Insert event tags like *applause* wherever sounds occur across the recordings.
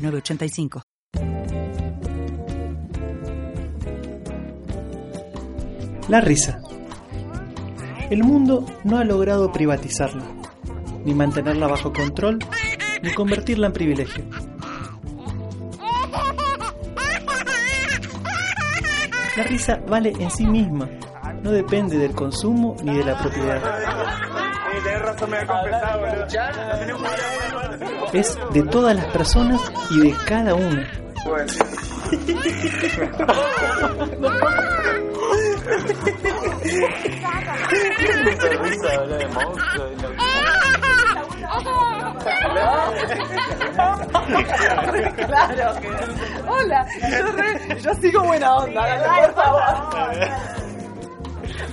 906985. La risa. El mundo no ha logrado privatizarla, ni mantenerla bajo control, ni convertirla en privilegio. La risa vale en sí misma, no depende del consumo ni de la propiedad. Es de todas las personas y de cada uno. claro. Hola, yo, re- yo sigo buena onda, dale, por favor.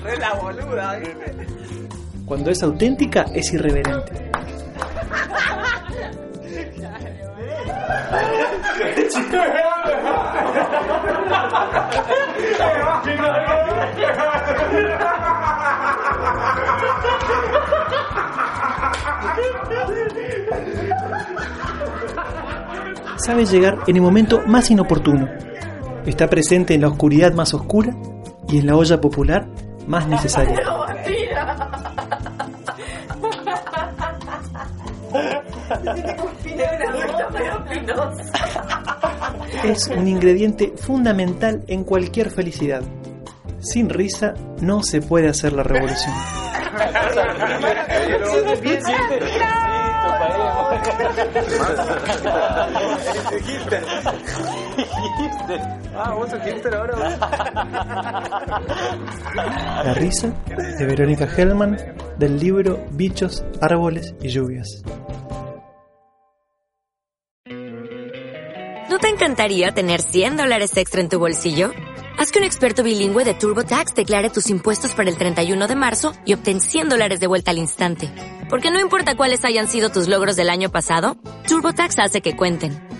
Re la boluda. Cuando es auténtica, es irreverente. Sabe llegar en el momento más inoportuno. Está presente en la oscuridad más oscura y en la olla popular más necesaria. *laughs* Es un ingrediente fundamental en cualquier felicidad. Sin risa no se puede hacer la revolución. *laughs* *laughs* Ah, vos sos hipster ahora. La risa de Verónica Hellman del libro Bichos, Árboles y Lluvias. ¿No te encantaría tener 100 dólares extra en tu bolsillo? Haz que un experto bilingüe de TurboTax declare tus impuestos para el 31 de marzo y obtén 100 dólares de vuelta al instante. Porque no importa cuáles hayan sido tus logros del año pasado, TurboTax hace que cuenten.